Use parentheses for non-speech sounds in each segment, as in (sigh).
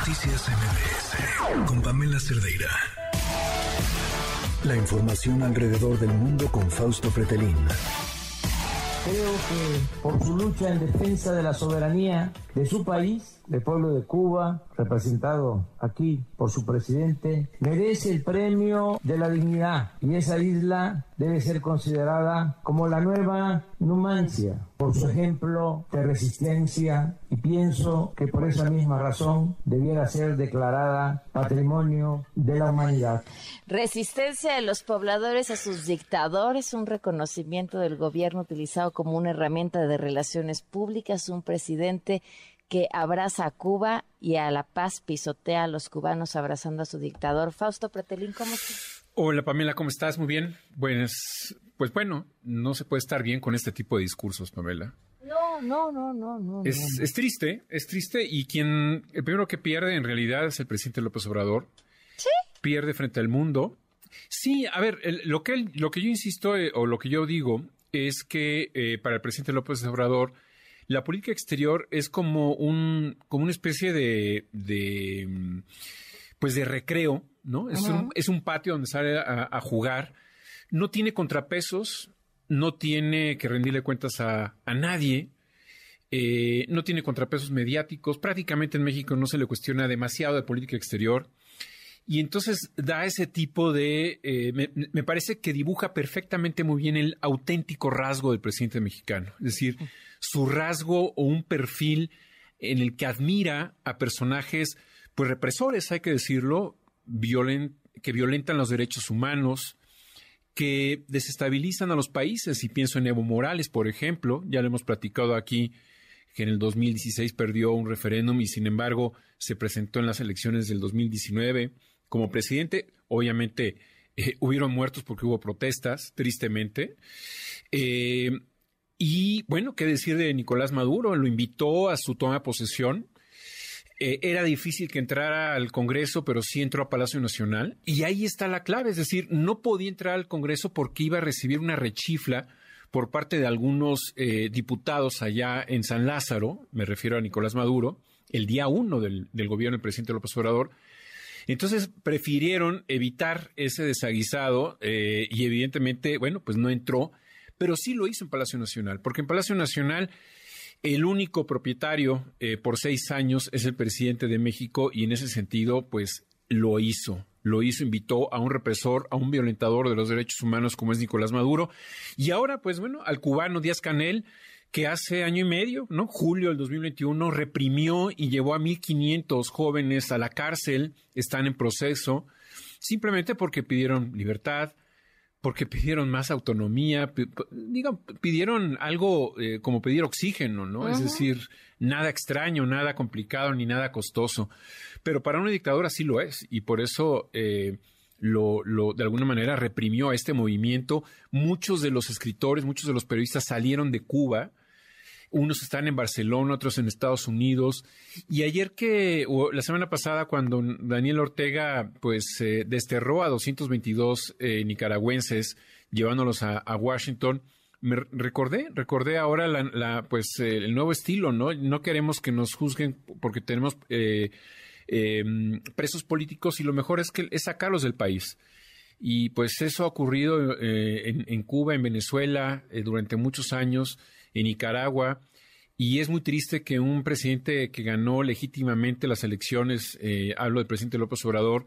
Noticias MBS con Pamela Cerdeira. La información alrededor del mundo con Fausto Fretelín. Creo que por su lucha en defensa de la soberanía de su país, el pueblo de Cuba, representado aquí por su presidente, merece el premio de la dignidad y esa isla debe ser considerada como la nueva Numancia por su ejemplo de resistencia y pienso que por esa misma razón debiera ser declarada patrimonio de la humanidad. Resistencia de los pobladores a sus dictadores, un reconocimiento del gobierno utilizado como una herramienta de relaciones públicas, un presidente que abraza a Cuba y a la paz pisotea a los cubanos abrazando a su dictador. Fausto Pretelín, ¿cómo estás? Hola Pamela, ¿cómo estás? Muy bien. Pues, pues bueno, no se puede estar bien con este tipo de discursos, Pamela. No, no, no, no, no. Es, es triste, es triste y quien, el primero que pierde en realidad es el presidente López Obrador. Sí. Pierde frente al mundo. Sí, a ver, lo, que, lo que yo insisto eh, o lo que yo digo es que eh, para el presidente López Obrador la política exterior es como un como una especie de, de pues de recreo, ¿no? Es, un, es un patio donde sale a, jugar. No tiene contrapesos, no tiene que rendirle cuentas a, a nadie. Eh, no tiene contrapesos mediáticos. Prácticamente en México no se le cuestiona demasiado de política exterior. Y entonces da ese tipo de, eh, me, parece que dibuja perfectamente muy bien el auténtico rasgo del presidente mexicano, es decir, su rasgo o un perfil en el que admira a personajes, pues represores, hay que decirlo, que violentan los derechos humanos, que desestabilizan a los países. Y pienso en Evo Morales, por ejemplo, ya lo hemos platicado aquí, que en el 2016 perdió un referéndum y sin embargo se presentó en las elecciones del 2019 como presidente. Obviamente eh, hubieron muertos porque hubo protestas, tristemente. Eh, y bueno, qué decir de Nicolás Maduro, lo invitó a su toma de posesión. Eh, era difícil que entrara al Congreso, pero sí entró a Palacio Nacional. Y ahí está la clave, es decir, no podía entrar al Congreso porque iba a recibir una rechifla por parte de algunos diputados allá en San Lázaro, me refiero a Nicolás Maduro, el día uno del, del gobierno del presidente López Obrador, entonces prefirieron evitar ese desaguisado eh, y evidentemente, bueno, pues no entró, pero sí lo hizo en Palacio Nacional, porque en Palacio Nacional el único propietario eh, por seis años es el presidente de México y en ese sentido, pues lo hizo. Lo hizo, invitó a un represor, a un violentador de los derechos humanos como es Nicolás Maduro. Y ahora, pues bueno, al cubano Díaz Canel, que hace año y medio, ¿no? Julio del 2021, reprimió y llevó a 1.500 jóvenes a la cárcel, están en proceso, simplemente porque pidieron libertad, porque pidieron más autonomía, digan, pidieron algo eh, como pedir oxígeno, ¿no? Es decir, nada extraño, nada complicado ni nada costoso. Pero para una dictadura sí lo es, y por eso eh, lo, lo, de alguna manera reprimió a este movimiento. Muchos de los escritores, muchos de los periodistas salieron de Cuba unos están en Barcelona, otros en Estados Unidos. Y ayer que, o la semana pasada, cuando Daniel Ortega pues desterró a 222 eh, nicaragüenses llevándolos a, Washington, me recordé, recordé ahora la, pues el nuevo estilo, ¿no? No queremos que nos juzguen porque tenemos eh, em, presos políticos y lo mejor es que es sacarlos del país. Y pues eso ha ocurrido eh, en, en, Cuba, en Venezuela, durante muchos años en Nicaragua. Y es muy triste que un presidente que ganó legítimamente las elecciones, eh, hablo del presidente López Obrador,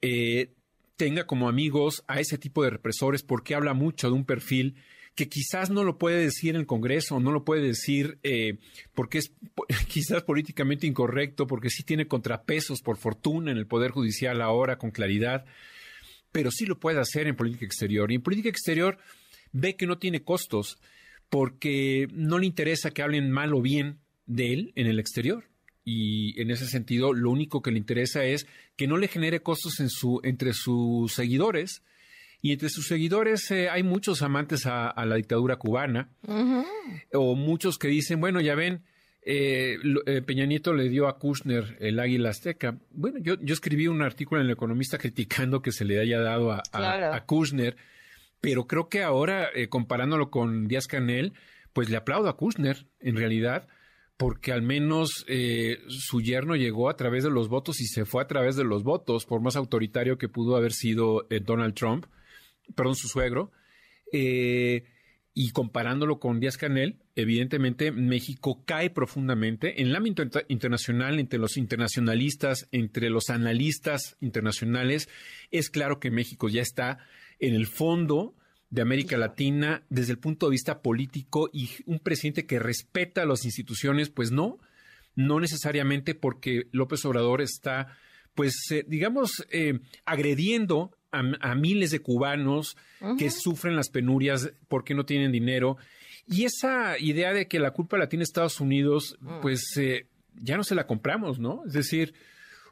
eh, tenga como amigos a ese tipo de represores porque habla mucho de un perfil que quizás no lo puede decir en el Congreso, no lo puede decir eh, porque es (laughs) quizás políticamente incorrecto, porque sí tiene contrapesos por fortuna en el Poder Judicial ahora con claridad, pero sí lo puede hacer en política exterior. Y en política exterior ve que no tiene costos porque no le interesa que hablen mal o bien de él en el exterior. Y en ese sentido, lo único que le interesa es que no le genere costos en su, entre sus seguidores. Y entre sus seguidores eh, hay muchos amantes a, la dictadura cubana, o muchos que dicen, bueno, ya ven, eh, eh, Peña Nieto le dio a Kushner el águila azteca. Bueno, yo, yo escribí un artículo en El Economista criticando que se le haya dado a, a Kushner pero creo que ahora, eh, comparándolo con Díaz Canel, pues le aplaudo a Kushner, en realidad, porque al menos eh, su yerno llegó a través de los votos y se fue a través de los votos, por más autoritario que pudo haber sido eh, Donald Trump, perdón, su suegro. Eh, y comparándolo con Díaz Canel, evidentemente México cae profundamente en el ámbito internacional, entre los internacionalistas, entre los analistas internacionales. Es claro que México ya está en el fondo de América Latina desde el punto de vista político y un presidente que respeta las instituciones, pues no, no necesariamente porque López Obrador está, pues, eh, digamos, eh, agrediendo a, miles de cubanos que sufren las penurias porque no tienen dinero. Y esa idea de que la culpa la tiene Estados Unidos, mm. pues eh, ya no se la compramos, ¿no? Es decir,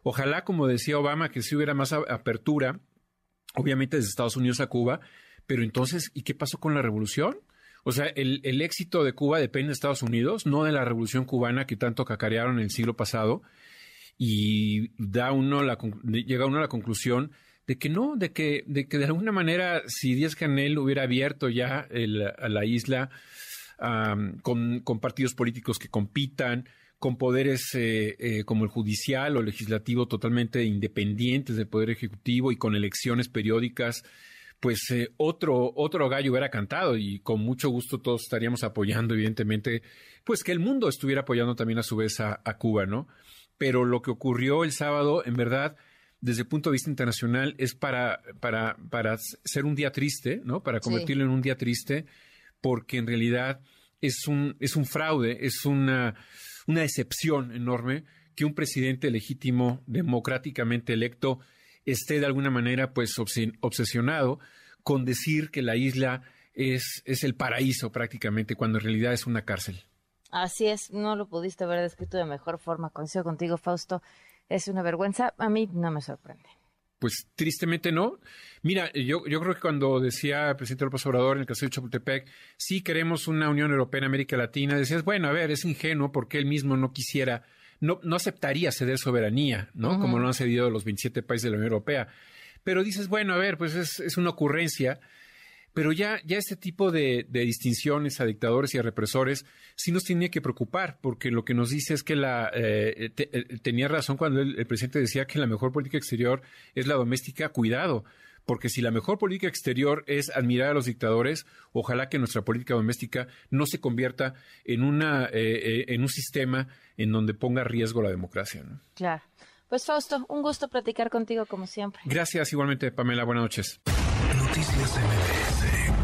ojalá, como decía Obama, que si hubiera más apertura, obviamente desde Estados Unidos a Cuba, pero entonces, ¿y qué pasó con la revolución? O sea, el, el, éxito de Cuba depende de Estados Unidos, no de la revolución cubana que tanto cacarearon en el siglo pasado. Y da uno la, llega uno a la conclusión de que no, de que, de que de alguna manera, si Díaz Canel hubiera abierto ya a la isla con, partidos políticos que compitan, con poderes eh, eh, como el judicial o legislativo totalmente independientes del poder ejecutivo y con elecciones periódicas, pues eh, otro, otro gallo hubiera cantado y con mucho gusto todos estaríamos apoyando, evidentemente, pues que el mundo estuviera apoyando también a su vez a, a Cuba, ¿no? Pero lo que ocurrió el sábado, en verdad, desde el punto de vista internacional es para, para, para ser un día triste, ¿no? Para convertirlo en un día triste, porque en realidad es un, es un fraude, es una, una decepción enorme que un presidente legítimo, democráticamente electo, esté de alguna manera pues obsesionado con decir que la isla es, es el paraíso prácticamente, cuando en realidad es una cárcel. Así es, no lo pudiste haber descrito de mejor forma. Coincido contigo, Fausto es una vergüenza. A mí no me sorprende. Pues tristemente no. Mira, yo, yo creo que cuando decía el presidente López Obrador en el caso de Chapultepec, sí queremos una Unión Europea en América Latina, decías, bueno, a ver, es ingenuo porque él mismo no quisiera, no, no aceptaría ceder soberanía, ¿no? Como lo han cedido los 27 países de la Unión Europea. Pero dices, bueno, a ver, pues es, es una ocurrencia pero ya, ya este tipo de, distinciones a dictadores y a represores sí nos tiene que preocupar, porque lo que nos dice es que la eh, eh, tenía razón cuando el, presidente decía que la mejor política exterior es la doméstica, cuidado. Porque si la mejor política exterior es admirar a los dictadores, ojalá que nuestra política doméstica no se convierta en, una, eh, en un sistema en donde ponga riesgo la democracia. Claro. Pues Fausto, un gusto platicar contigo como siempre. Gracias igualmente, Pamela. Buenas noches. Noticias MBS